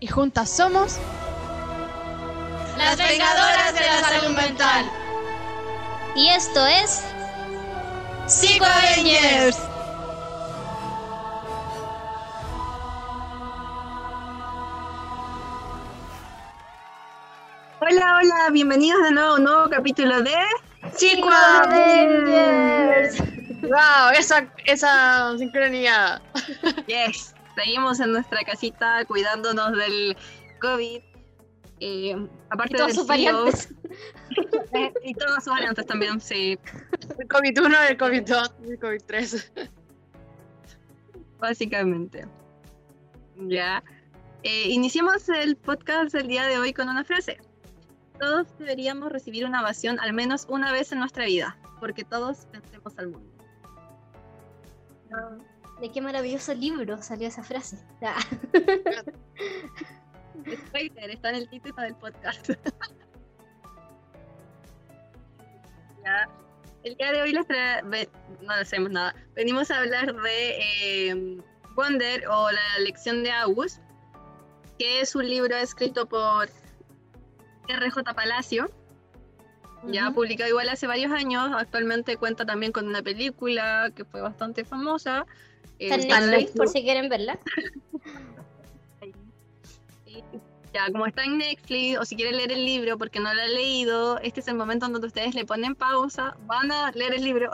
Y juntas somos Las vengadoras de la salud mental. Y esto es... Psico Avengers. Hola, hola, bienvenidos de nuevo a un nuevo capítulo de Psico Avengers. Wow, esa, esa sincronía. Yes, seguimos en nuestra casita cuidándonos del COVID. Eh, aparte todas del sus variantes. y todas sus variantes también, sí, El COVID-1, el COVID-2, el COVID-3. básicamente. Ya. Eh, iniciamos el podcast el día de hoy con una frase. Todos deberíamos recibir una ovación al menos una vez en nuestra vida, porque todos vencemos al mundo. ¿De qué maravilloso libro salió esa frase? Ah. Spoiler, está en el título del podcast. Ya. El día de hoy les tra- no hacemos nada. Venimos a hablar de eh, Wonder o la lección de August, que es un libro escrito por R.J. Palacio. Ya publicado igual hace varios años, actualmente cuenta también con una película que fue bastante famosa. Eh, Está en Netflix, por si quieren verla. Ya, como está en Netflix, o si quieren leer el libro porque no lo han leído, este es el momento en donde ustedes le ponen pausa, van a leer el libro.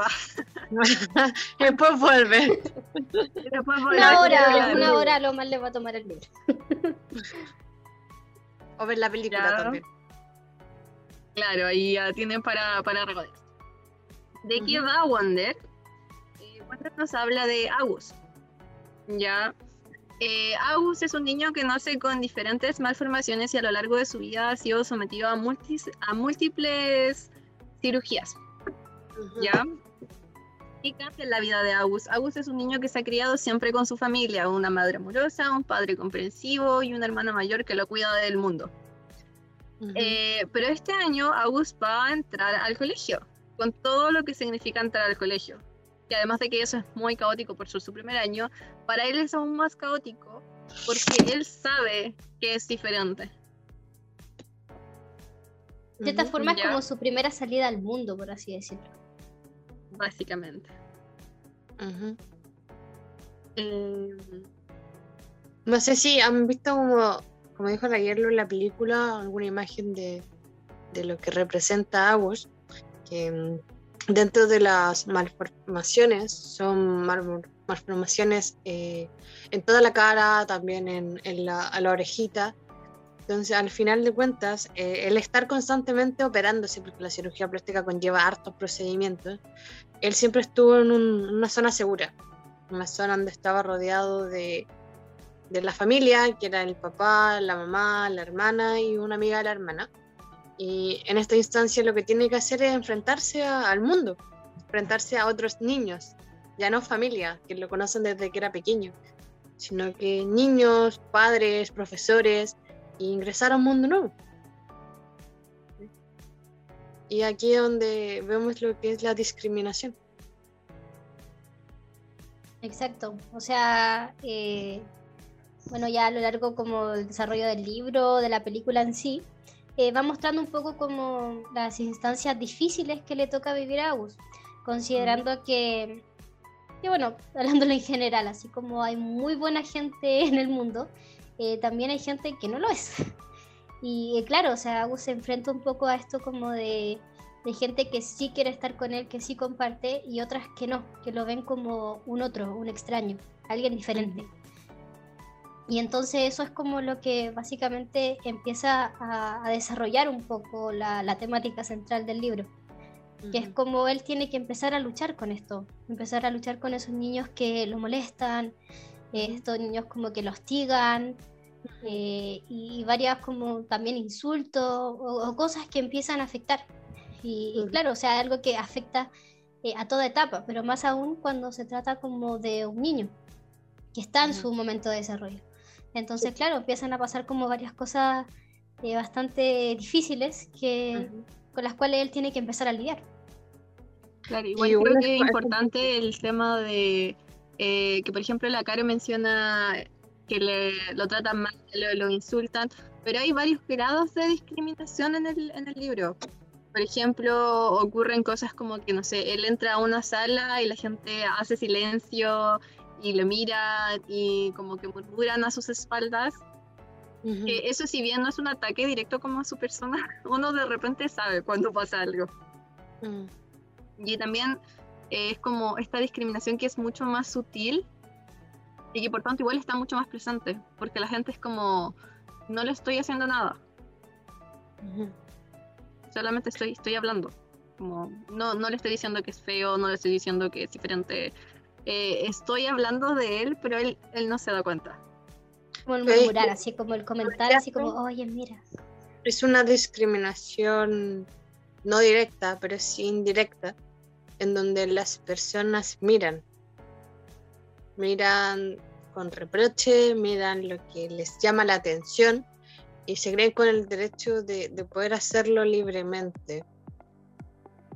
Después vuelve. después vuelven Una hora, una hora lo más le va a tomar el libro. O ver la película Ya. también. Claro, ahí ya tienen para, para recordar. ¿De qué va Wonder? Eh, Wonder nos habla de Agus. Ya. Eh, Agus es un niño que nace con diferentes malformaciones y a lo largo de su vida ha sido sometido a, multis- a múltiples cirugías. ¿ya? ¿Qué cambia en la vida de August? August es un niño que se ha criado siempre con su familia, una madre amorosa, un padre comprensivo y una hermana mayor que lo cuida del mundo. Ujú. Eh, pero este año August va a entrar al colegio, con todo lo que significa entrar al colegio. Y además de que eso es muy caótico por ser su primer año, para él es aún más caótico porque él sabe que es diferente. De esta forma es como su primera salida al mundo, por así decirlo. Básicamente. Eh, No sé si han visto como, como dijo la Yerlo en la película, alguna imagen de, de lo que representa August, que mm, dentro de las malformaciones son mal- malformaciones eh, en toda la cara, también en, en la, a la orejita. Entonces, al final de cuentas, eh, el estar constantemente operándose, porque la cirugía plástica conlleva hartos procedimientos, él siempre estuvo en un- una zona segura, una zona donde estaba rodeado de, de la familia, que era el papá, la mamá, la hermana y una amiga de la hermana. Y en esta instancia lo que tiene que hacer es enfrentarse al mundo, enfrentarse a otros niños, ya no familia, que lo conocen desde que era pequeño, sino que niños, padres, profesores, e ingresar a un mundo nuevo. Y aquí es donde vemos lo que es la discriminación. Exacto. O sea, eh, bueno, ya a lo largo como del desarrollo del libro, de la película en sí, eh, va mostrando un poco como las instancias difíciles que le toca vivir a Agus, considerando que, que, bueno, hablándolo en general, así como hay muy buena gente en el mundo, eh, también hay gente que no lo es. Y eh, claro, o sea, Agus se enfrenta un poco a esto como de, de gente que sí quiere estar con él, que sí comparte, y otras que no, que lo ven como un otro, un extraño, alguien diferente. Y entonces eso es como lo que básicamente empieza a, a desarrollar un poco la, la temática central del libro, que es como él tiene que empezar a luchar con esto, empezar a luchar con esos niños que lo molestan, eh, estos niños como que lo hostigan, eh, y varias como también insultos o, o cosas que empiezan a afectar. Y, y Ujú. claro, o sea, algo que afecta eh, a toda etapa, pero más aún cuando se trata como de un niño que está en su momento de desarrollo. Entonces, claro, empiezan a pasar como varias cosas eh, bastante difíciles que, con las cuales él tiene que empezar a lidiar. Claro, igual igual creo que es importante el tema de eh, que, por ejemplo, la Caro menciona que le, lo tratan mal, lo, lo insultan, pero hay varios grados de discriminación en el, en el libro. Por ejemplo, ocurren cosas como que, no sé, él entra a una sala y la gente hace silencio y lo mira y como que murmuran a sus espaldas. Ujú. Que eso si bien no es un ataque directo como a su persona, uno de repente sabe cuando pasa algo. Mm. Y también eh, es como esta discriminación que es mucho más sutil y que por tanto igual está mucho más presente, porque la gente es como, no le estoy haciendo nada, Ujú. solamente estoy, estoy hablando. Como, no, no le estoy diciendo que es feo, no le estoy diciendo que es diferente. Eh, estoy hablando de él, pero él, él no se da cuenta. Como el Es murmurar, que- así como el comentar, así como, oye, mira. Es una discriminación no directa, pero sí indirecta, en donde las personas miran. Miran con reproche, miran lo que les llama la atención y se creen con el derecho de, de poder hacerlo libremente.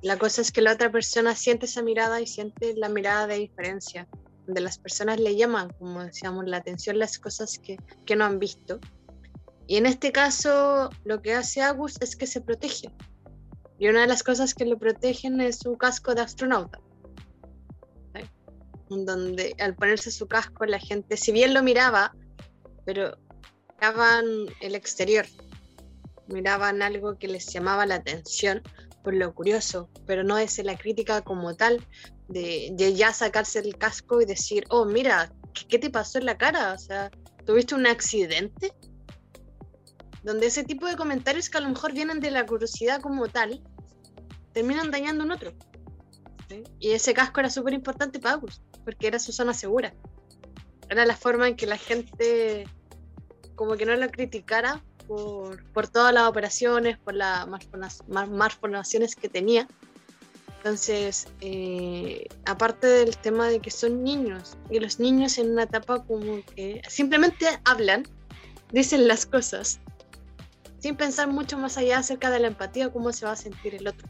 La cosa es que la otra persona siente esa mirada y siente la mirada de diferencia, donde las personas le llaman, como decíamos, la atención las cosas que, que no han visto. Y en este caso, lo que hace Agus es que se protege. Y una de las cosas que lo protegen es su casco de astronauta. ¿sí? Donde al ponerse su casco, la gente, si bien lo miraba, pero miraban el exterior, miraban algo que les llamaba la atención por lo curioso, pero no es la crítica como tal de, ya sacarse el casco y decir, oh, mira, ¿qué, te pasó en la cara? O sea, ¿tuviste un accidente? donde ese tipo de comentarios que a lo mejor vienen de la curiosidad como tal, terminan dañando a un otro. Y ese casco era súper importante para Agus, porque era su zona segura. Era la forma en que la gente como que no lo criticara por, por todas las operaciones, por las malforma- mal- malformaciones que tenía. Entonces, eh, aparte del tema de que son niños, y los niños en una etapa como que simplemente hablan, dicen las cosas, sin pensar mucho más allá acerca de la empatía cómo se va a sentir el otro.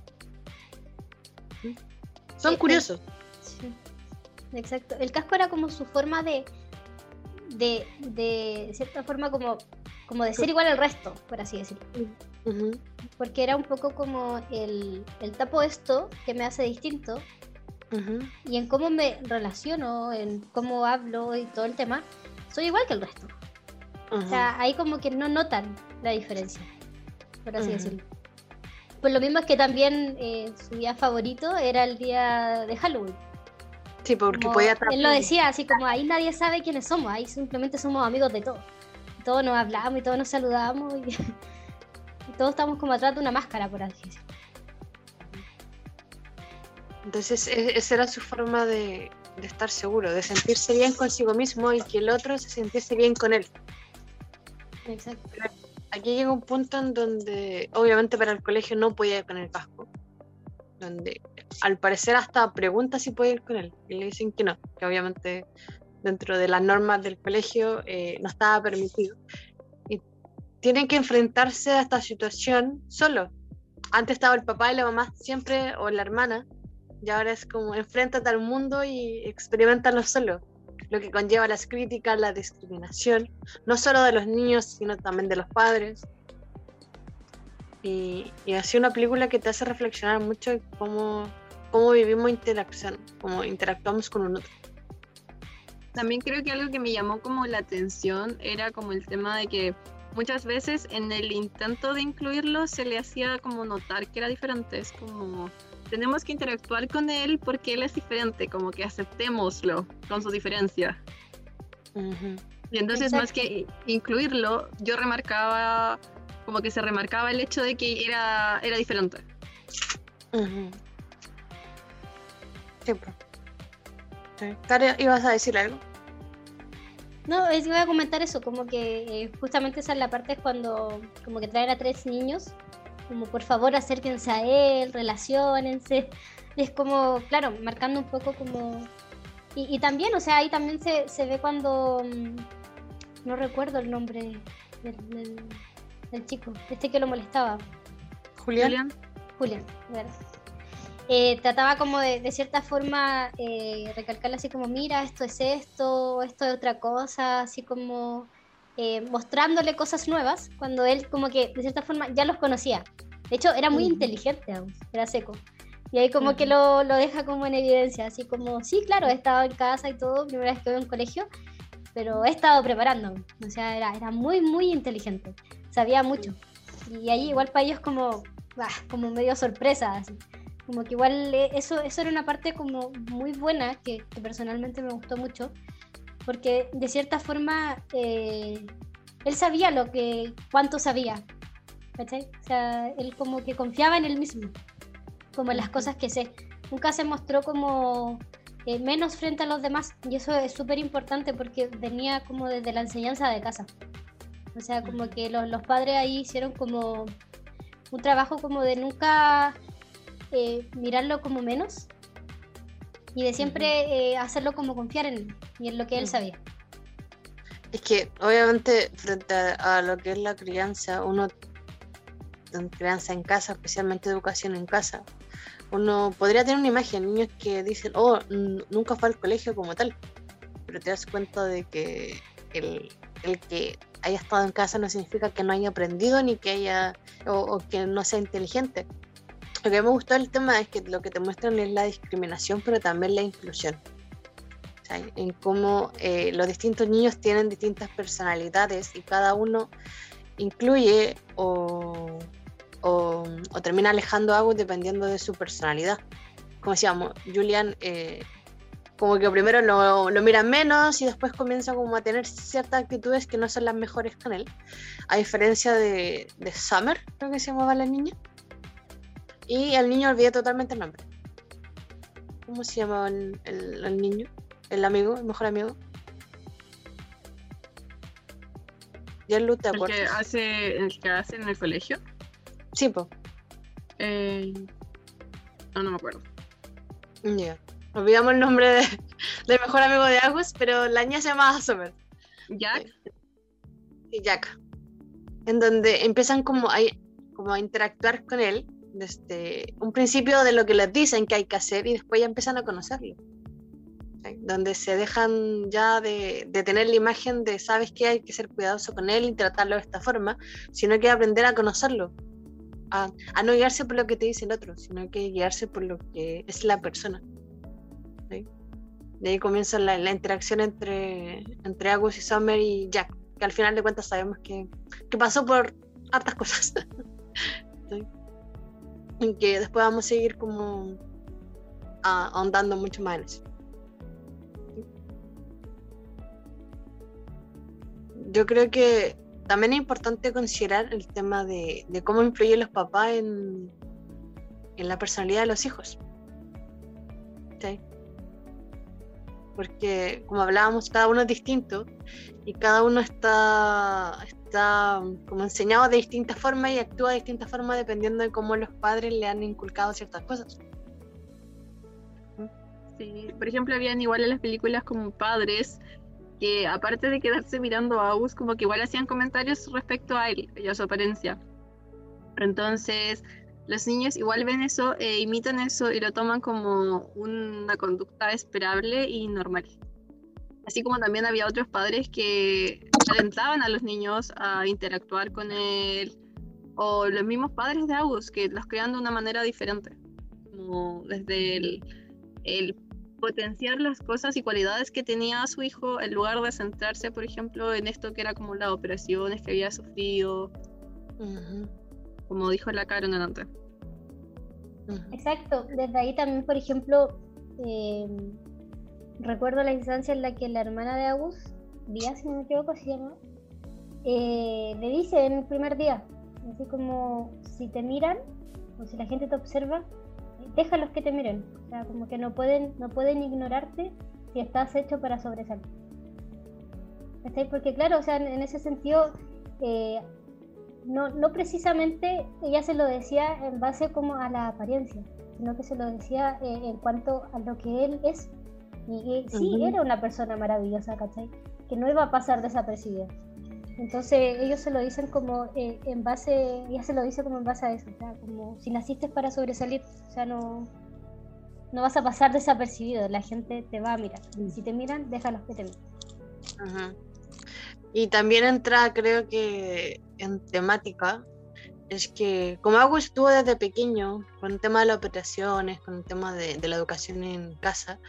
¿Mm? Son Sí, curiosos. Sí, exacto. El casco era como su forma de, de, de cierta forma como, como de ser igual al resto, por así decirlo. Ujú, Porque era un poco como el, el tapo esto que me hace distinto ujú, y en cómo me relaciono, en cómo hablo y todo el tema, soy igual que el resto. ujú. O sea, ahí como que no notan la diferencia, por así decirlo. Pues lo mismo es que también eh, su día favorito era el día de Halloween. sí, porque Como podía él lo decía, así como ahí nadie sabe quiénes somos, ahí simplemente somos amigos de todos. Todos nos hablamos y todos nos saludamos y, y todos estamos como atrás de una máscara, por así decirlo. Entonces, e- esa era su forma de, de estar seguro, de sentirse bien consigo mismo y que el otro se sintiese bien con él. Exacto. Aquí llega un punto en donde, obviamente, para el colegio no podía ir con el casco. Donde, al parecer, hasta pregunta si puede ir con él. Y le dicen que no, que obviamente, dentro de las normas del colegio, eh, no estaba permitido. Y tienen que enfrentarse a esta situación solo. Antes estaba el papá y la mamá siempre, o la hermana, y ahora es como enfréntate al mundo y experimentalo solo. Lo que conlleva las críticas, la discriminación no solo de los niños, sino también de los padres. Y, y así una película que te hace reflexionar mucho cómo, cómo vivimos interacción, cómo interactuamos con un otro. También creo que algo que me llamó como la atención era como el tema de que muchas veces en el intento de incluirlo se le hacía como notar que era diferente. Es como, tenemos que interactuar con él porque él es diferente, como que aceptémoslo con su diferencia. Y entonces más que incluirlo, yo remarcaba, como que se remarcaba el hecho de que era, era diferente. Sí, pues. Sí. ¿ibas a decir algo? No, es que voy a comentar eso, como que eh, justamente esa es la parte es cuando como que traen a tres niños, como por favor acérquense a él, relaciónense. Es como, claro, marcando un poco como... Y, y también, o sea, ahí también se, se ve cuando... mm, No recuerdo el nombre del, del- del chico, este que lo molestaba. Julián. Julián. Julián, ¿verdad? Eh, trataba como de, de cierta forma eh, recalcarle así como, mira, esto es esto, esto es otra cosa, así como eh, mostrándole cosas nuevas, cuando él como que de cierta forma ya los conocía. De hecho, era muy Ujú. inteligente aún, era seco. Y ahí como que Ujú. lo, lo deja como en evidencia, así como, sí, claro, he estado en casa y todo, primera vez que voy a un colegio, pero he estado preparándome. O sea, era, era muy, muy inteligente, sabía mucho. Y ahí igual para ellos como, ah, como medio sorpresa, así. Como que igual eh, eso, eso era una parte como muy buena que, que personalmente me gustó mucho, porque de cierta forma eh, él sabía lo que, cuánto sabía, ¿cachai? O sea, él como que confiaba en él mismo, como en las cosas que sé. Nunca se mostró como eh, menos frente a los demás, y eso es súper importante porque venía como desde la enseñanza de casa. O sea, como que los, los padres ahí hicieron como un trabajo como de nunca eh, mirarlo como menos y de siempre eh, hacerlo como confiar en él y en lo que él sabía. Es que obviamente frente a, a lo que es la crianza, uno en crianza en casa, especialmente educación en casa, uno podría tener una imagen, niños que dicen, oh, nunca fue al colegio como tal, pero te das cuenta de que el, el que haya estado en casa no significa que no haya aprendido ni que haya, o, o que no sea inteligente. Lo que me gustó del tema es que lo que te muestran es la discriminación, pero también la inclusión. ¿cachai? En cómo eh, los distintos niños tienen distintas personalidades y cada uno incluye o, o, o termina alejando algo dependiendo de su personalidad. Como decíamos, Julian eh, como que primero lo, lo mira menos y después comienza como a tener ciertas actitudes que no son las mejores con él. A diferencia de, de Summer, creo que se llamaba la niña. Y el niño olvidé totalmente el nombre. ¿Cómo se llamaba el, el- el niño? El amigo, el mejor amigo. Yerlu, ¿te El que hace, el que hace en el colegio. Sí, po. Eh, no, no me acuerdo. Ya. Olvidamos el nombre de- del mejor amigo de Agus, pero la niña se llamaba Summer. Jack, y Jack. En donde empiezan como a, como a interactuar con él desde un principio de lo que les dicen que hay que hacer y después ya empiezan a conocerlo. ¿sí? Donde se dejan ya de, de tener la imagen de sabes que hay que ser cuidadoso con él y tratarlo de esta forma, sino que aprender a conocerlo. A, a no guiarse por lo que te dice el otro, sino que guiarse por lo que es la persona. ¿sí? De ahí comienza la, la interacción entre, entre Agus y Summer y Jack, que al final de cuentas sabemos que, que pasó por hartas cosas. Y que después vamos a seguir como ah, ahondando mucho más en eso. Yo creo que también es importante considerar el tema de, de cómo influyen los papás en, en la personalidad de los hijos. Porque, como hablábamos, cada uno es distinto y cada uno está, está como enseñado de distintas formas y actúa de distintas formas dependiendo de cómo los padres le han inculcado ciertas cosas. sí. Por ejemplo, habían igual en las películas como padres que aparte de quedarse mirando a Agus, como que igual hacían comentarios respecto a él y a su apariencia. Entonces, los niños igual ven eso, e imitan eso y lo toman como una conducta esperable y normal. Así como también había otros padres que alentaban a los niños a interactuar con él, o los mismos padres de Agus que los crean de una manera diferente, como desde el, el potenciar las cosas y cualidades que tenía su hijo en lugar de centrarse, por ejemplo, en esto que era como las operaciones que había sufrido, Ujú, como dijo la Karen antes. ujú. Exacto, desde ahí también, por ejemplo, eh, recuerdo la instancia en la que la hermana de Agus, Vía, si no me equivoco, se llama, eh, le dice en el primer día, así como si te miran o si la gente te observa, déjalos que te miren, o sea, como que no pueden, no pueden ignorarte si estás hecho para sobresalir. Porque claro, o sea, en, ese sentido, eh, no, no precisamente ella se lo decía en base como a la apariencia, sino que se lo decía eh, en cuanto a lo que él es. Y, sí, Ujú. era una persona maravillosa, ¿cachai? Que no iba a pasar desapercibida. Entonces ellos se lo dicen como eh, en base, ella se lo dice como en base a eso, o sea, como si naciste para sobresalir, o sea, no, no vas a pasar desapercibido, la gente te va a mirar. Y si te miran, déjalos que te miren. Ajá. Y también entra, creo que en temática, es que como Agus estuvo desde pequeño con el tema de las operaciones, con el tema de, de la educación en casa,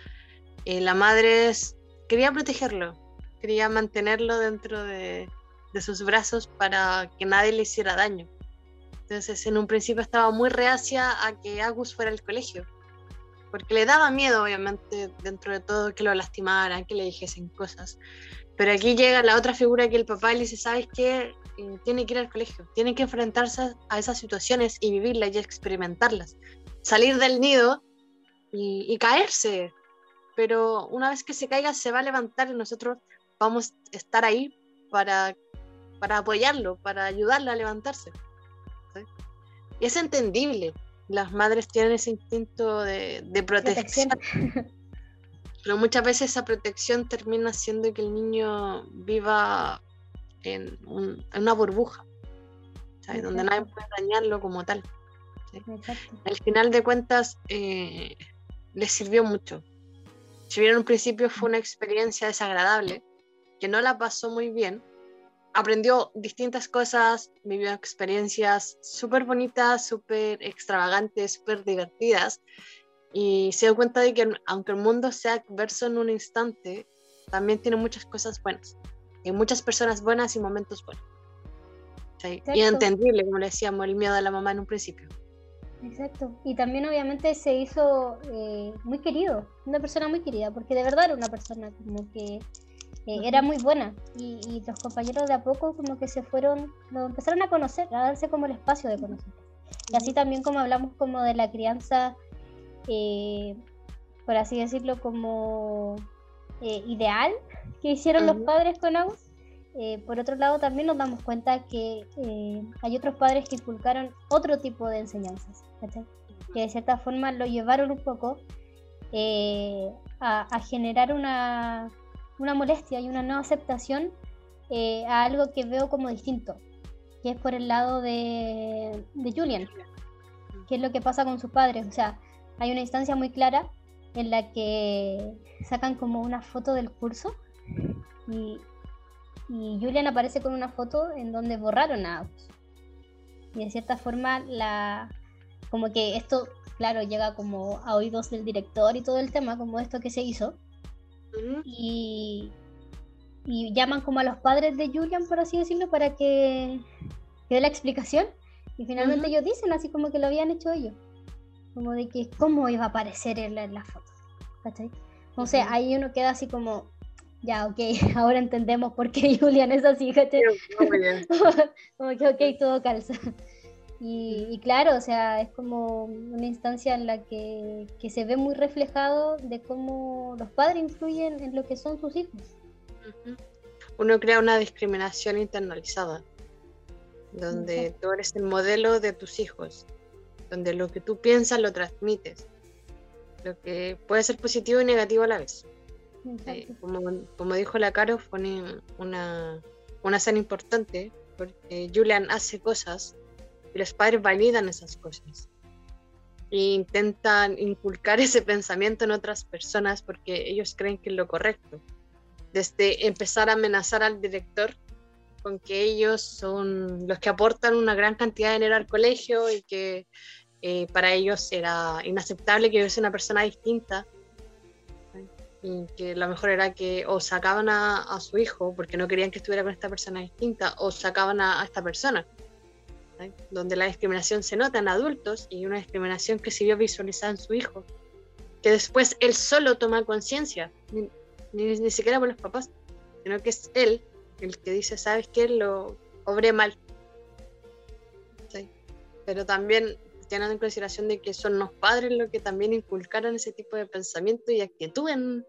eh, la madre es- quería protegerlo, quería mantenerlo dentro de, de sus brazos para que nadie le hiciera daño. Entonces, en un principio estaba muy reacia a que Agus fuera al colegio, porque le daba miedo, obviamente, dentro de todo, que lo lastimaran, que le dijesen cosas. Pero aquí llega la otra figura que el papá le dice, ¿sabes qué? Eh, tiene que ir al colegio, tiene que enfrentarse a esas situaciones y vivirlas y experimentarlas. Salir del nido y, y caerse. Pero una vez que se caiga se va a levantar y nosotros vamos a estar ahí para, para apoyarlo, para ayudarlo a levantarse. ¿sí? Y es entendible. Las madres tienen ese instinto de, de protección Protección. pero muchas veces esa protección termina haciendo que el niño viva en, un- en una burbuja, ¿sabes? donde nadie puede dañarlo como tal. Al final de cuentas, eh, les sirvió mucho. Si bien en un principio fue una experiencia desagradable, que no la pasó muy bien, aprendió distintas cosas, vivió experiencias súper bonitas, súper extravagantes, súper divertidas, y se dio cuenta de que aunque el mundo sea adverso en un instante, también tiene muchas cosas buenas. Hay muchas personas buenas y momentos buenos. ¿sí? Y entendible, como le decíamos, el miedo de la mamá en un principio. Exacto. Y también obviamente se hizo eh, muy querido, una persona muy querida, porque de verdad era una persona como que eh, era muy buena. Y, y los compañeros de a poco como que se fueron, lo empezaron a conocer, a darse como el espacio de conocer. Y así también como hablamos como de la crianza, eh, por así decirlo, como eh, ideal que hicieron los padres con Agus. eh, por otro lado, también nos damos cuenta que eh, hay otros padres que inculcaron otro tipo de enseñanzas, ¿cachai? que de cierta forma lo llevaron un poco eh, a, a generar una, una molestia y una no aceptación eh, a algo que veo como distinto, que es por el lado de, de Julian, que es lo que pasa con sus padres. O sea, hay una instancia muy clara en la que sacan como una foto del curso y, y Julian aparece con una foto en donde borraron a Agus. Y de cierta forma la como que esto, claro, llega como a oídos del director y todo el tema, como esto que se hizo. Ujú. Y, y llaman como a los padres de Julian, por así decirlo, para que, que dé la explicación. Y finalmente Ujú. ellos dicen así como que lo habían hecho ellos. Como de que cómo iba a aparecer en la, en la foto. ¿Cachai? Entonces Ujú. ahí uno queda así como, ya, ok, ahora entendemos por qué Julian es así, ¿cachai? Como que ok, todo calza. Y, y claro, o sea, es como una instancia en la que, que se ve muy reflejado de cómo los padres influyen en lo que son sus hijos. Uno crea una discriminación internalizada, donde Exacto. tú eres el modelo de tus hijos, donde lo que tú piensas lo transmites, lo que puede ser positivo y negativo a la vez. Eh, como, como dijo la Caro, fue una- una, una escena importante porque Julian hace cosas y los padres validan esas cosas. E intentan inculcar ese pensamiento en otras personas porque ellos creen que es lo correcto. Desde empezar a amenazar al director con que ellos son los que aportan una gran cantidad de dinero al colegio y que eh, para ellos era inaceptable que hubiese una persona distinta y que lo mejor era que o sacaban a, a su hijo porque no querían que estuviera con esta persona distinta o sacaban a, a esta persona, donde la discriminación se nota en adultos y una discriminación que se vio visualizada en su hijo, que después él solo toma conciencia, ni, ni, ni siquiera por los papás, sino que es él el que dice, sabes que lo obré mal. ¿sí? Pero también tienen en consideración de que son los padres los que también inculcaron ese tipo de pensamiento y actitud en,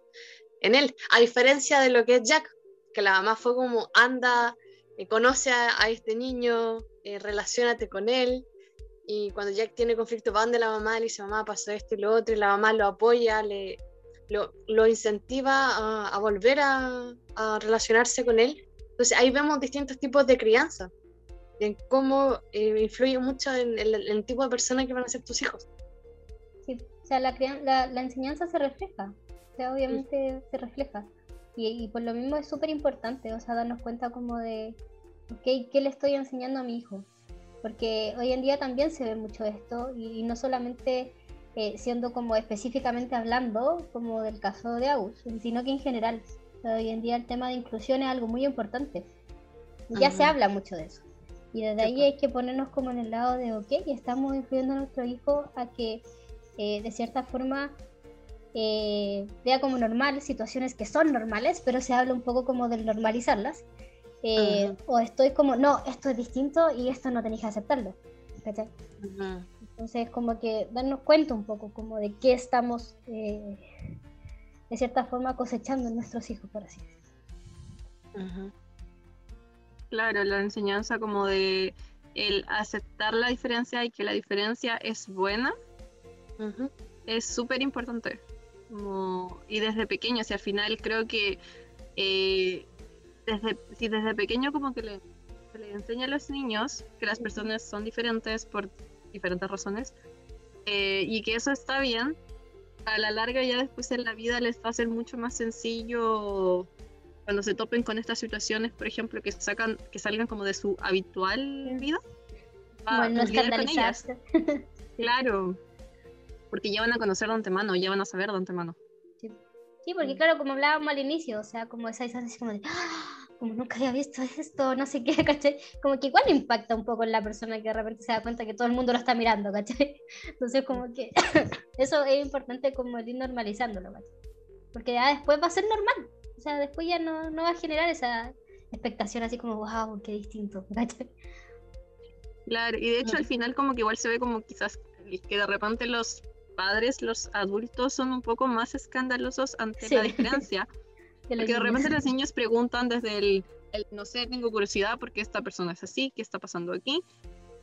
en él, a diferencia de lo que es Jack. que la mamá fue como, anda, eh, conoce a, a este niño, eh, relacionate con él. Y cuando Jack tiene conflicto, van de la mamá, le dice, mamá, pasó esto y lo otro, y la mamá lo apoya, le, lo, lo incentiva a, a volver a, a relacionarse con él. Entonces ahí vemos distintos tipos de crianza, en cómo eh, influye mucho en el, en el tipo de persona que van a ser tus hijos. Sí, o sea, la, la, la enseñanza se refleja, o sea, obviamente se refleja. Y, y por lo mismo es súper importante, o sea, darnos cuenta como de, ok, ¿qué le estoy enseñando a mi hijo? Porque hoy en día también se ve mucho esto, y, no solamente eh, siendo como específicamente hablando, como del caso de Agus, sino que en general. Hoy en día el tema de inclusión es algo muy importante. Ya se Ujú. habla mucho de eso. Y desde ahí hay que ponernos como en el lado de, ok, estamos influyendo a nuestro hijo a que eh, de cierta forma eh, vea como normal situaciones que son normales, pero se habla un poco como de normalizarlas. Eh, O estoy como, no, esto es distinto y esto no tenéis que aceptarlo. ¿cachai? Ujú. Entonces, como que darnos cuenta un poco como de qué estamos, eh, de cierta forma, cosechando en nuestros hijos, por así decirlo. Claro, la enseñanza como de el aceptar la diferencia y que la diferencia es buena es súper importante. Y desde pequeño, si al final creo que eh, desde, si desde pequeño como que le, se le enseña a los niños que las personas son diferentes por diferentes razones eh, y que eso está bien, a la larga ya después en la vida les va a ser mucho más sencillo cuando se topen con estas situaciones, por ejemplo, que sacan, que salgan como de su habitual vida. Como a el no lidiar con ellas. escandalizarse. Claro, porque ya van a conocer de antemano, ya van a saber de antemano. Sí, porque claro, como hablábamos al inicio, o sea, como esa sensación como de, "Ah, como nunca había visto esto, no sé qué, ¿cachai? Como que igual impacta un poco en la persona que de repente se da cuenta que todo el mundo lo está mirando, ¿cachai? Entonces como que eso es importante como ir normalizándolo, ¿cachai? Porque ya después va a ser normal, o sea, después ya no, no va a generar esa expectación así como, wow, qué distinto, ¿cachai? Claro, y de hecho al final como que igual se ve como quizás que de repente los padres, los adultos son un poco más escandalosos ante la Sí. diferencia. De los Porque de repente los niños preguntan desde el, el, no sé, tengo curiosidad porque esta persona es así, ¿qué está pasando aquí?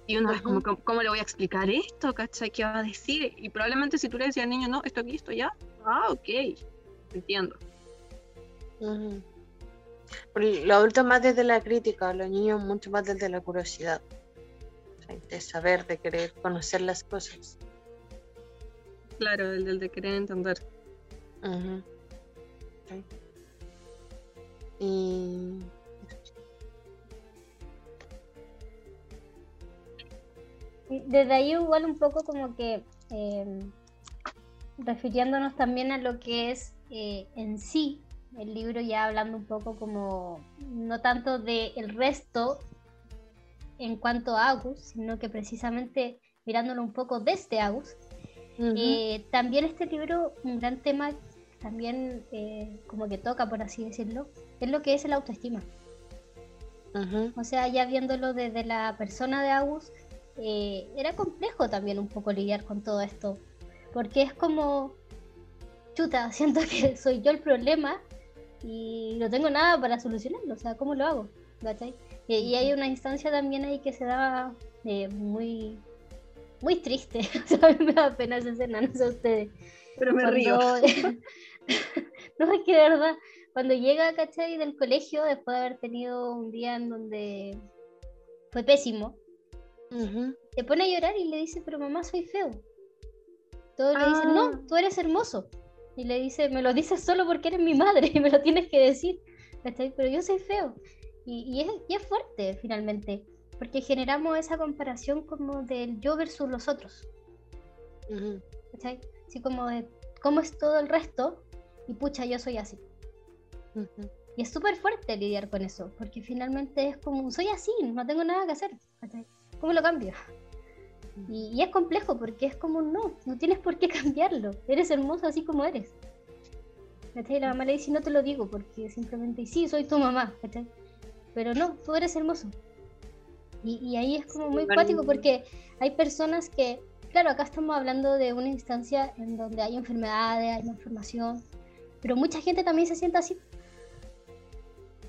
Y uno es como. ¿cómo, cómo le voy a explicar esto? ¿Cachai? ¿Qué va a decir? Y probablemente si tú le decías al niño, no, esto aquí, esto allá, ah, ok, entiendo. Ujú. Por- Los adultos más desde la crítica, los niños mucho más desde la curiosidad. De saber, de querer conocer las cosas. Claro, el, el de querer entender. Ok. Y Desde ahí igual un poco como que eh, refiriéndonos también a lo que es eh, en sí el libro ya hablando un poco como no tanto de el resto en cuanto a Agus, sino que precisamente mirándolo un poco desde Agus, Ujú. eh, también este libro, un gran tema también eh, como que toca, por así decirlo, es lo que es el autoestima. Ujú. O sea, ya viéndolo desde la persona de Agus, eh, era complejo también un poco lidiar con todo esto. Porque es como, chuta, siento que soy yo el problema y no tengo nada para solucionarlo. O sea, ¿cómo lo hago? Y, y hay una instancia también ahí que se da eh, muy, muy triste. O sea, a mí me da pena esa escena, no sé ustedes. Pero me río. Cuando- no, es que de verdad, cuando llega, ¿cachai? Del colegio, después de haber tenido un día en donde fue pésimo, Ujú. se pone a llorar y le dice, pero mamá, soy feo. Todos le dicen, Ah. no, tú eres hermoso. Y le dice, me lo dices solo porque eres mi madre y me lo tienes que decir. ¿cachai? Pero yo soy feo. Y, y es, y es fuerte, finalmente, porque generamos esa comparación como del yo versus los otros. Ujú. ¿cachai? Así como de cómo es todo el resto y pucha, yo soy así. Ujú. Y es súper fuerte lidiar con eso, porque finalmente es como, soy así, no tengo nada que hacer. ¿cachai? ¿Cómo lo cambio? Y, y es complejo porque es como, no, no tienes por qué cambiarlo, eres hermoso así como eres. ¿cachai? La mamá le dice, no te lo digo porque simplemente, sí, soy tu mamá, ¿cachai? pero no, tú eres hermoso. Y, y ahí es como muy cuático porque hay personas que, claro, acá estamos hablando de una instancia en donde hay enfermedades, hay malformación, pero mucha gente también se siente así.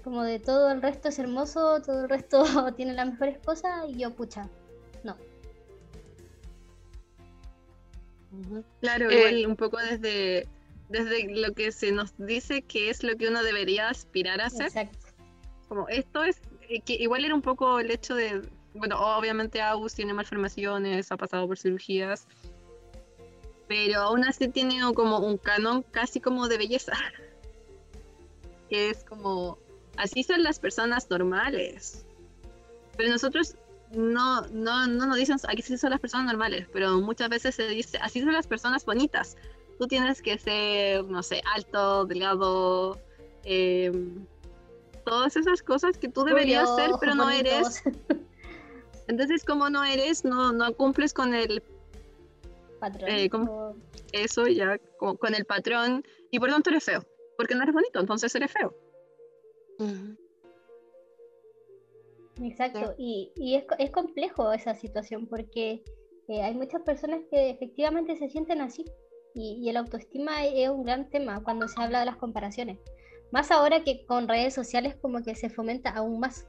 Como de todo el resto es hermoso, todo el resto tiene las mejores cosas y yo, pucha, no. Claro, Eh, igual un poco desde, desde lo que se nos dice que es lo que uno debería aspirar a hacer. Exacto. Como esto es, que igual era un poco el hecho de, bueno, obviamente Agus tiene malformaciones, ha pasado por cirugías, pero aún así tiene como un canon casi como de belleza. Que es como, así son las personas normales. Pero nosotros no, no, no nos dicen, aquí sí son las personas normales, pero muchas veces se dice, así son las personas bonitas. Tú tienes que ser, no sé, alto, delgado, eh, todas esas cosas que tú deberías Rubio, ser, pero no bonitos. eres. Entonces, como no eres, no, no cumples con el Patrón. Eh, ¿cómo? eso ya, con, con el patrón, y por tanto eres feo. Porque no eres bonito, entonces eres feo. Exacto, y, y es, es complejo esa situación porque eh, hay muchas personas que efectivamente se sienten así y, y el autoestima es un gran tema cuando se habla de las comparaciones, más ahora que con redes sociales como que se fomenta aún más.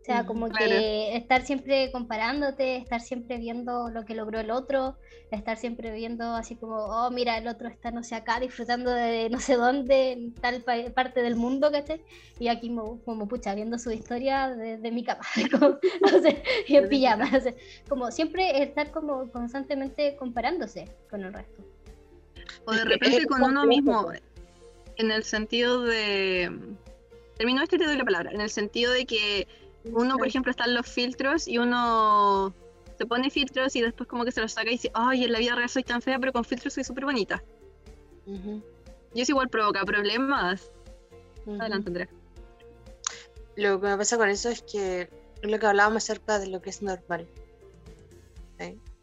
O sea, Ujú, como claro. que estar siempre comparándote, estar siempre viendo lo que logró el otro, estar siempre viendo así como, oh, mira, el otro está, no sé, acá disfrutando de no sé dónde, en tal pa- parte del mundo, ¿cachai? Y aquí como, como pucha, viendo su historia de, de mi cama, como, no sé, y en pijama, no sé, como siempre estar como constantemente comparándose con el resto. O de repente con uno mismo. En el sentido de... Termino este y te doy la palabra. En el sentido de que uno, por ejemplo, están los filtros y uno se pone filtros y después como que se los saca y dice, ay, en la vida real soy tan fea, pero con filtros soy súper bonita. Y eso igual provoca problemas. Adelante, Andrea. Lo que me pasa con eso es que lo que hablábamos acerca de lo que es normal.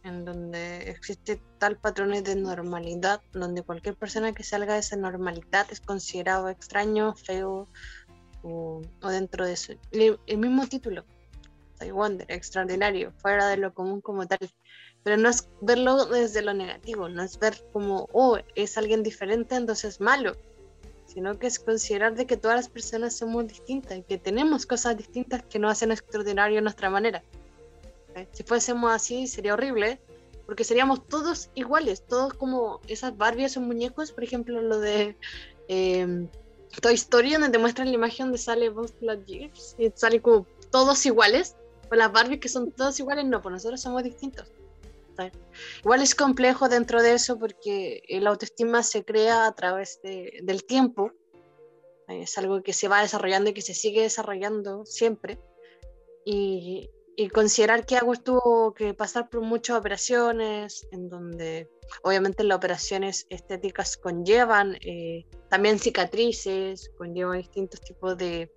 En donde existe tal patrones de normalidad, donde cualquier persona que salga de esa normalidad es considerado extraño, feo o, dentro de eso. El, mismo título, Wonder, extraordinario, fuera de lo común como tal. Pero no es verlo desde lo negativo, no es ver como, oh, es alguien diferente, entonces malo sino que es considerar de que todas las personas somos distintas y que tenemos cosas distintas que nos hacen extraordinario nuestra manera. Si fuésemos así sería horrible, porque seríamos todos iguales, todos como esas Barbies o muñecos, por ejemplo, lo de eh, Toy Story, donde te muestran la imagen donde sale Buzz Lightyear y sale como todos iguales, o las Barbies que son todos iguales, no, pues nosotros somos distintos. Igual es complejo dentro de eso porque el autoestima se crea a través de- del tiempo. Es algo que se va desarrollando y que se sigue desarrollando siempre. Y, y considerar que Agus tuvo que pasar por muchas operaciones, en donde obviamente las operaciones estéticas conllevan eh, también cicatrices, conllevan distintos tipos de,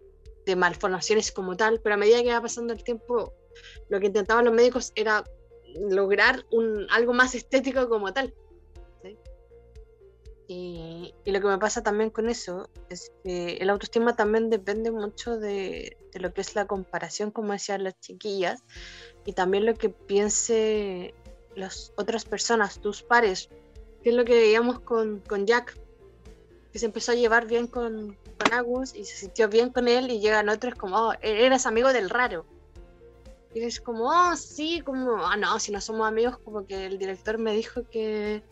malformaciones como tal, pero a medida que va pasando el tiempo, lo que intentaban los médicos era lograr un, algo más estético como tal. Y, y lo que me pasa también con eso es que el autoestima también depende mucho de, de lo que es la comparación, como decían las chiquillas, y también lo que piense las otras personas, tus pares, que es lo que veíamos con, con Jack, que se empezó a llevar bien con, con Agus y se sintió bien con él y llegan otros como, oh, eres amigo del raro. Y es como, oh, sí, como, ah, no, si no somos amigos, como que el director me dijo que,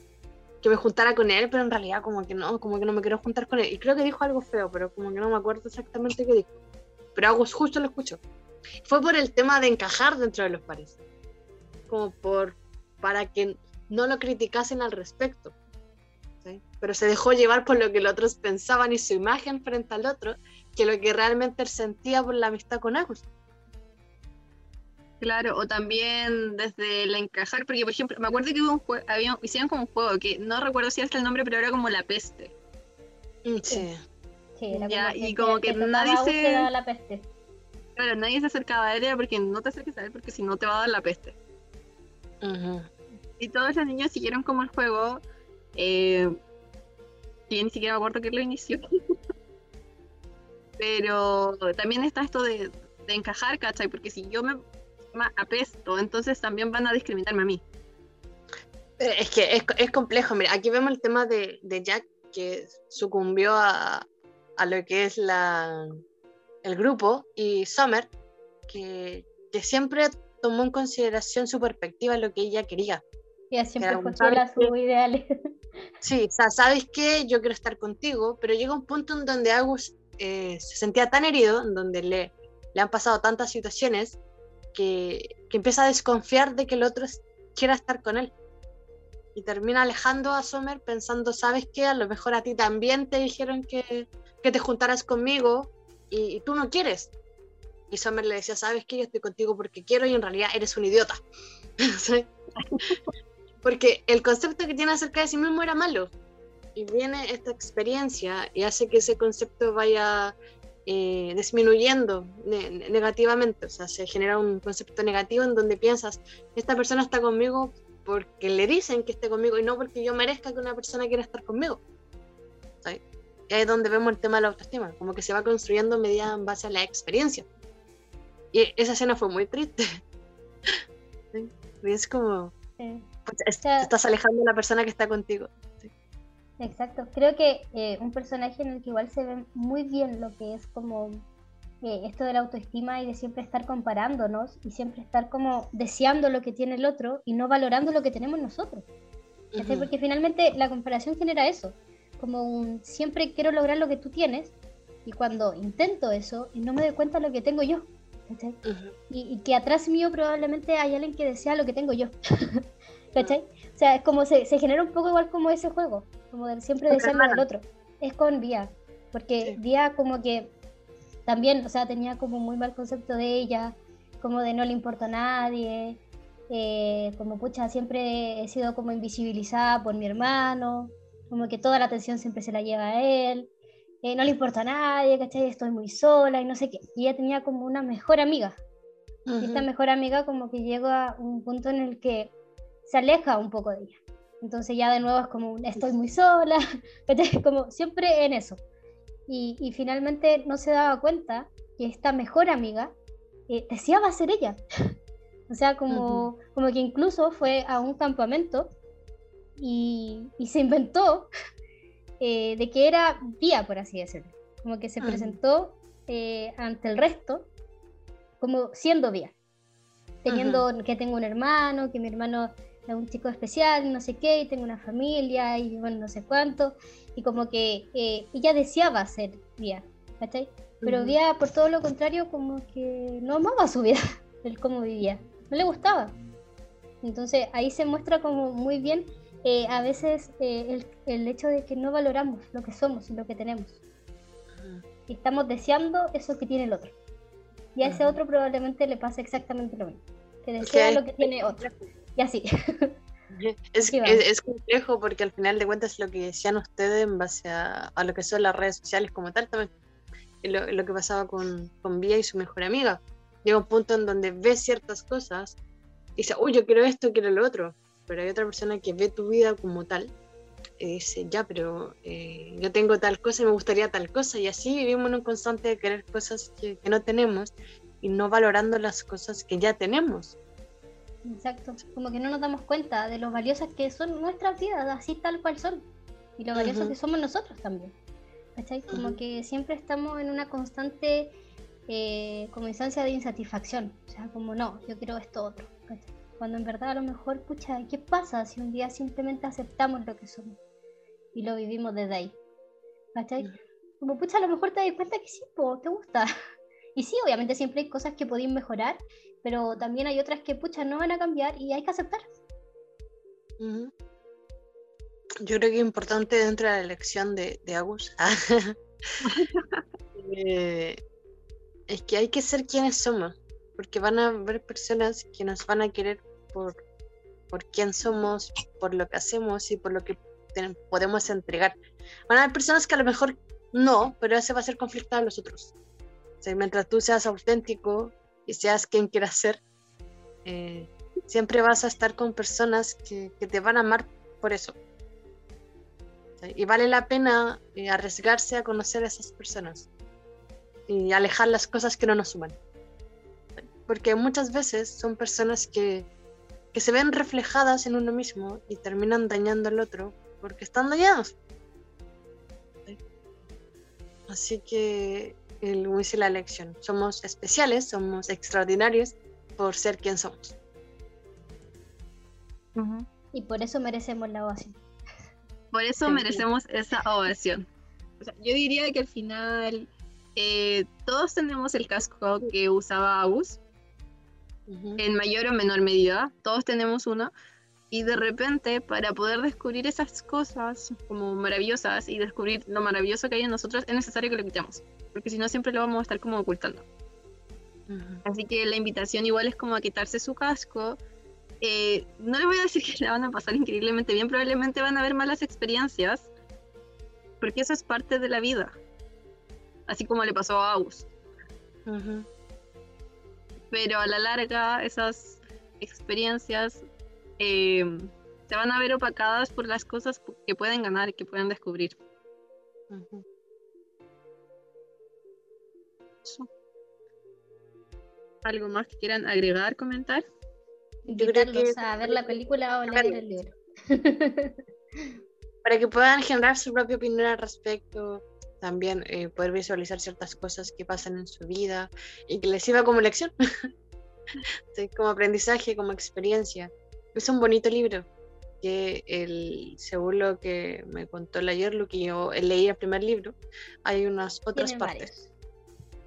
que me juntara con él, pero en realidad como que no, como que no me quiero juntar con él. Y creo que dijo algo feo, pero como que no me acuerdo exactamente qué dijo. Pero Agus justo lo escuchó. Fue por el tema de encajar dentro de los pares. Como por, para que no lo criticasen al respecto. ¿sí? Pero se dejó llevar por lo que los otros pensaban y su imagen frente al otro, que lo que realmente sentía por la amistad con Agus. Claro, o también desde el encajar, porque por ejemplo, me acuerdo que hubo un jue- había, hicieron como un juego que no recuerdo si hasta el nombre, pero era como la peste. Mm, Sí. Sí, era Ya, como y que, como que nadie se- la peste. Claro, nadie se acercaba a él era porque no te acerques a él porque si no te va a dar la peste. Y todos los niños siguieron como el juego. Eh, que ni siquiera me acuerdo que lo inició. Pero también está esto de, de encajar, ¿cachai? Porque si yo me me apesto, entonces también van a discriminarme a mí. Eh, Es que es, es complejo. Mira, aquí vemos el tema de, de Jack que sucumbió a, a lo que es la, el grupo y Summer, que, que siempre tomó en consideración su perspectiva lo que ella quería. Ella siempre Era fue un fiel a padre sus ideales. Sí, o sea, sabes que yo quiero estar contigo, pero llega un punto en donde Agus eh, se sentía tan herido, en donde le, le han pasado tantas situaciones, que, empieza a desconfiar de que el otro quiera estar con él. Y termina alejando a Summer pensando, ¿sabes qué? A lo mejor a ti también te dijeron que, que te juntaras conmigo y, y tú no quieres. Y Summer le decía, ¿sabes qué? Yo estoy contigo porque quiero y en realidad eres un idiota. Porque el concepto que tiene acerca de sí mismo era malo. Y viene esta experiencia y hace que ese concepto vaya eh, disminuyendo ne- ne- negativamente. O sea, se genera un concepto negativo en donde piensas, esta persona está conmigo porque le dicen que esté conmigo y no porque yo merezca que una persona quiera estar conmigo. ¿sabes? Y ahí es donde vemos el tema de la autoestima, como que se va construyendo medida en base a la experiencia. Y esa escena fue muy triste. ¿Sí? Y es como, Sí. pues, es- sea- te estás alejando de la persona que está contigo. Exacto, creo que eh, un personaje en el que igual se ve muy bien lo que es como eh, esto de la autoestima y de siempre estar comparándonos y siempre estar como deseando lo que tiene el otro y no valorando lo que tenemos nosotros. ¿cachai? Ujú. Porque finalmente la comparación genera eso, como un siempre quiero lograr lo que tú tienes y cuando intento eso y no me doy cuenta de lo que tengo yo. Ujú. y, y que atrás mío probablemente hay alguien que desea lo que tengo yo. ¿Cachai? O sea, es como se, se genera un poco igual como ese juego, como de siempre Con desear lo del otro. Es con Vía, porque Sí. Vía como que también, o sea, tenía como muy mal concepto de ella, como de no le importa a nadie, eh, como pucha, siempre he sido como invisibilizada por mi hermano, como que toda la atención siempre se la lleva a él, eh, no le importa a nadie, ¿cachai? Estoy muy sola y no sé qué. Y ella tenía como una mejor amiga, y esta mejor amiga como que llega a un punto en el que se aleja un poco de ella. Entonces ya de nuevo es como estoy muy sola, como siempre en eso. Y, y finalmente no se daba cuenta que esta mejor amiga eh, deseaba ser ella. o sea, como, como que incluso fue a un campamento y, y se inventó eh, de que era vía, por así decirlo. Como que se Ujú. presentó eh, ante el resto como siendo vía. Teniendo que tengo un hermano, que mi hermano es un chico especial, no sé qué, y tengo una familia, y bueno, no sé cuánto. Y como que eh, ella deseaba ser vía, ¿cachai? Pero. Vía, por todo lo contrario, como que no amaba su vida, el cómo vivía, no le gustaba. Entonces ahí se muestra como muy bien eh, a veces eh, el, el hecho de que no valoramos lo que somos y lo que tenemos. Y estamos deseando eso que tiene el otro. Y a ese otro probablemente le pasa exactamente lo mismo, que Es desea lo que tiene otro. Y así. Es, Sí, es, es complejo porque al final de cuentas lo que decían ustedes en base a, a lo que son las redes sociales como tal también. Lo, lo que pasaba con, con Vía y su mejor amiga. Llega un punto en donde ves ciertas cosas y dice, uy, yo quiero esto, quiero lo otro. Pero hay otra persona que ve tu vida como tal y dice, ya, pero eh, yo tengo tal cosa y me gustaría tal cosa. Y así vivimos en un constante de querer cosas que, que no tenemos y no valorando las cosas que ya tenemos. Exacto. Como que no nos damos cuenta de lo valiosas que son nuestras vidas, así tal cual son. Y lo valiosos Ujú. que somos nosotros también. ¿Cachai? Como Ujú. que siempre estamos en una constante eh, como instancia de insatisfacción. O sea, como no, yo quiero esto otro. ¿cachai? Cuando en verdad a lo mejor, pucha, ¿qué pasa si un día simplemente aceptamos lo que somos? Y lo vivimos desde ahí. ¿Cachai? Ujú. Como pucha, a lo mejor te das cuenta que sí, po, te gusta. Y sí, obviamente siempre hay cosas que podéis mejorar, pero también hay otras que, pucha, no van a cambiar y hay que aceptar. Yo creo que es importante dentro de la elección de, de Agus eh, es que hay que ser quienes somos, porque van a haber personas que nos van a querer por, por quién somos, por lo que hacemos y por lo que podemos entregar. Van a haber personas que a lo mejor no, pero ese va a ser conflicto a los otros. O mientras tú seas auténtico y seas quien quieras ser, eh, siempre vas a estar con personas que, que te van a amar por eso. Y vale la pena eh, arriesgarse a conocer a esas personas y alejar las cosas que no nos suman. Porque muchas veces son personas que, que se ven reflejadas en uno mismo y terminan dañando al otro porque están dañados. ¿sí? Así que, el, la lección, somos especiales, somos extraordinarios por ser quien somos. Y por eso merecemos la ovación. Por eso merecemos esa ovación. O sea, yo diría que al final eh, todos tenemos el casco que usaba Agus, Ujú. en mayor o menor medida, todos tenemos uno, y de repente para poder descubrir esas cosas como maravillosas y descubrir lo maravilloso que hay en nosotros, es necesario que lo quitemos, porque si no siempre lo vamos a estar como ocultando. Así que la invitación igual es como a quitarse su casco. Eh, no les voy a decir que la van a pasar increíblemente bien, probablemente van a haber malas experiencias, porque eso es parte de la vida, así como le pasó a Aus. Ujú. Pero a la larga esas experiencias eh, se van a ver opacadas por las cosas que pueden ganar y que pueden descubrir. Eso. ¿Algo más que quieran agregar, comentar? Yo creo que- a ver la película o A leer el libro. Para que puedan generar su propia opinión al respecto, también eh, poder visualizar ciertas cosas que pasan en su vida y que les sirva como lección, Sí, como aprendizaje, como experiencia. Es un bonito libro que el, según lo que me contó el ayer, lo que yo leí el primer libro, hay unas otras Tienen partes.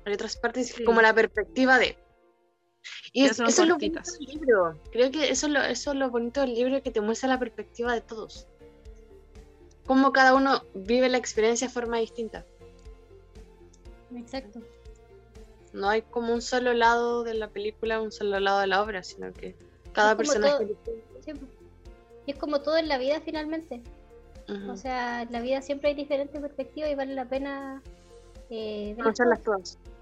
Hay otras partes Sí. como la perspectiva de. Y es- eso es lo bonito del libro. Creo que eso es, lo, eso es lo bonito del libro que te muestra la perspectiva de todos. Cómo cada uno vive la experiencia de forma distinta. Exacto. No hay como un solo lado de la película, un solo lado de la obra, sino que cada Es como personaje. todo- es distinto. Sí. Y es como todo en la vida finalmente. O sea, en la vida siempre hay diferentes perspectivas y vale la pena eh, conocerlas todas. todas.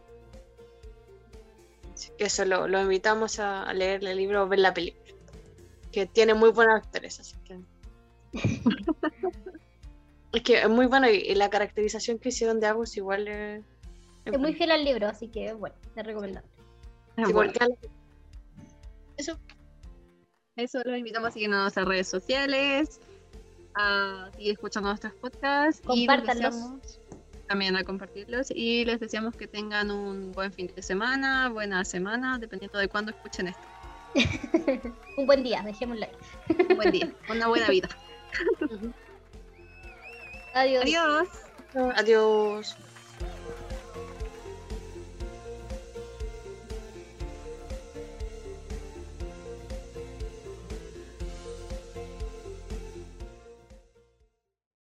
Así que eso lo, lo invitamos a, a leer el libro o ver la película. Que tiene muy buenos actores, así que. es que es muy bueno y, y la caracterización que hicieron de Agus igual es. Es muy fiel al libro, así que bueno, es recomendable. Ah, Sí, bueno, porque al- Eso. Eso los invitamos a seguirnos en nuestras redes sociales, a seguir escuchando nuestros podcasts y Compártanlos. deseamos también a compartirlos y les deseamos que tengan un buen fin de semana, buena semana, dependiendo de cuándo escuchen esto. Un buen día, dejémoslo ahí. Un buen día, una buena vida. Adiós. Adiós. Adiós.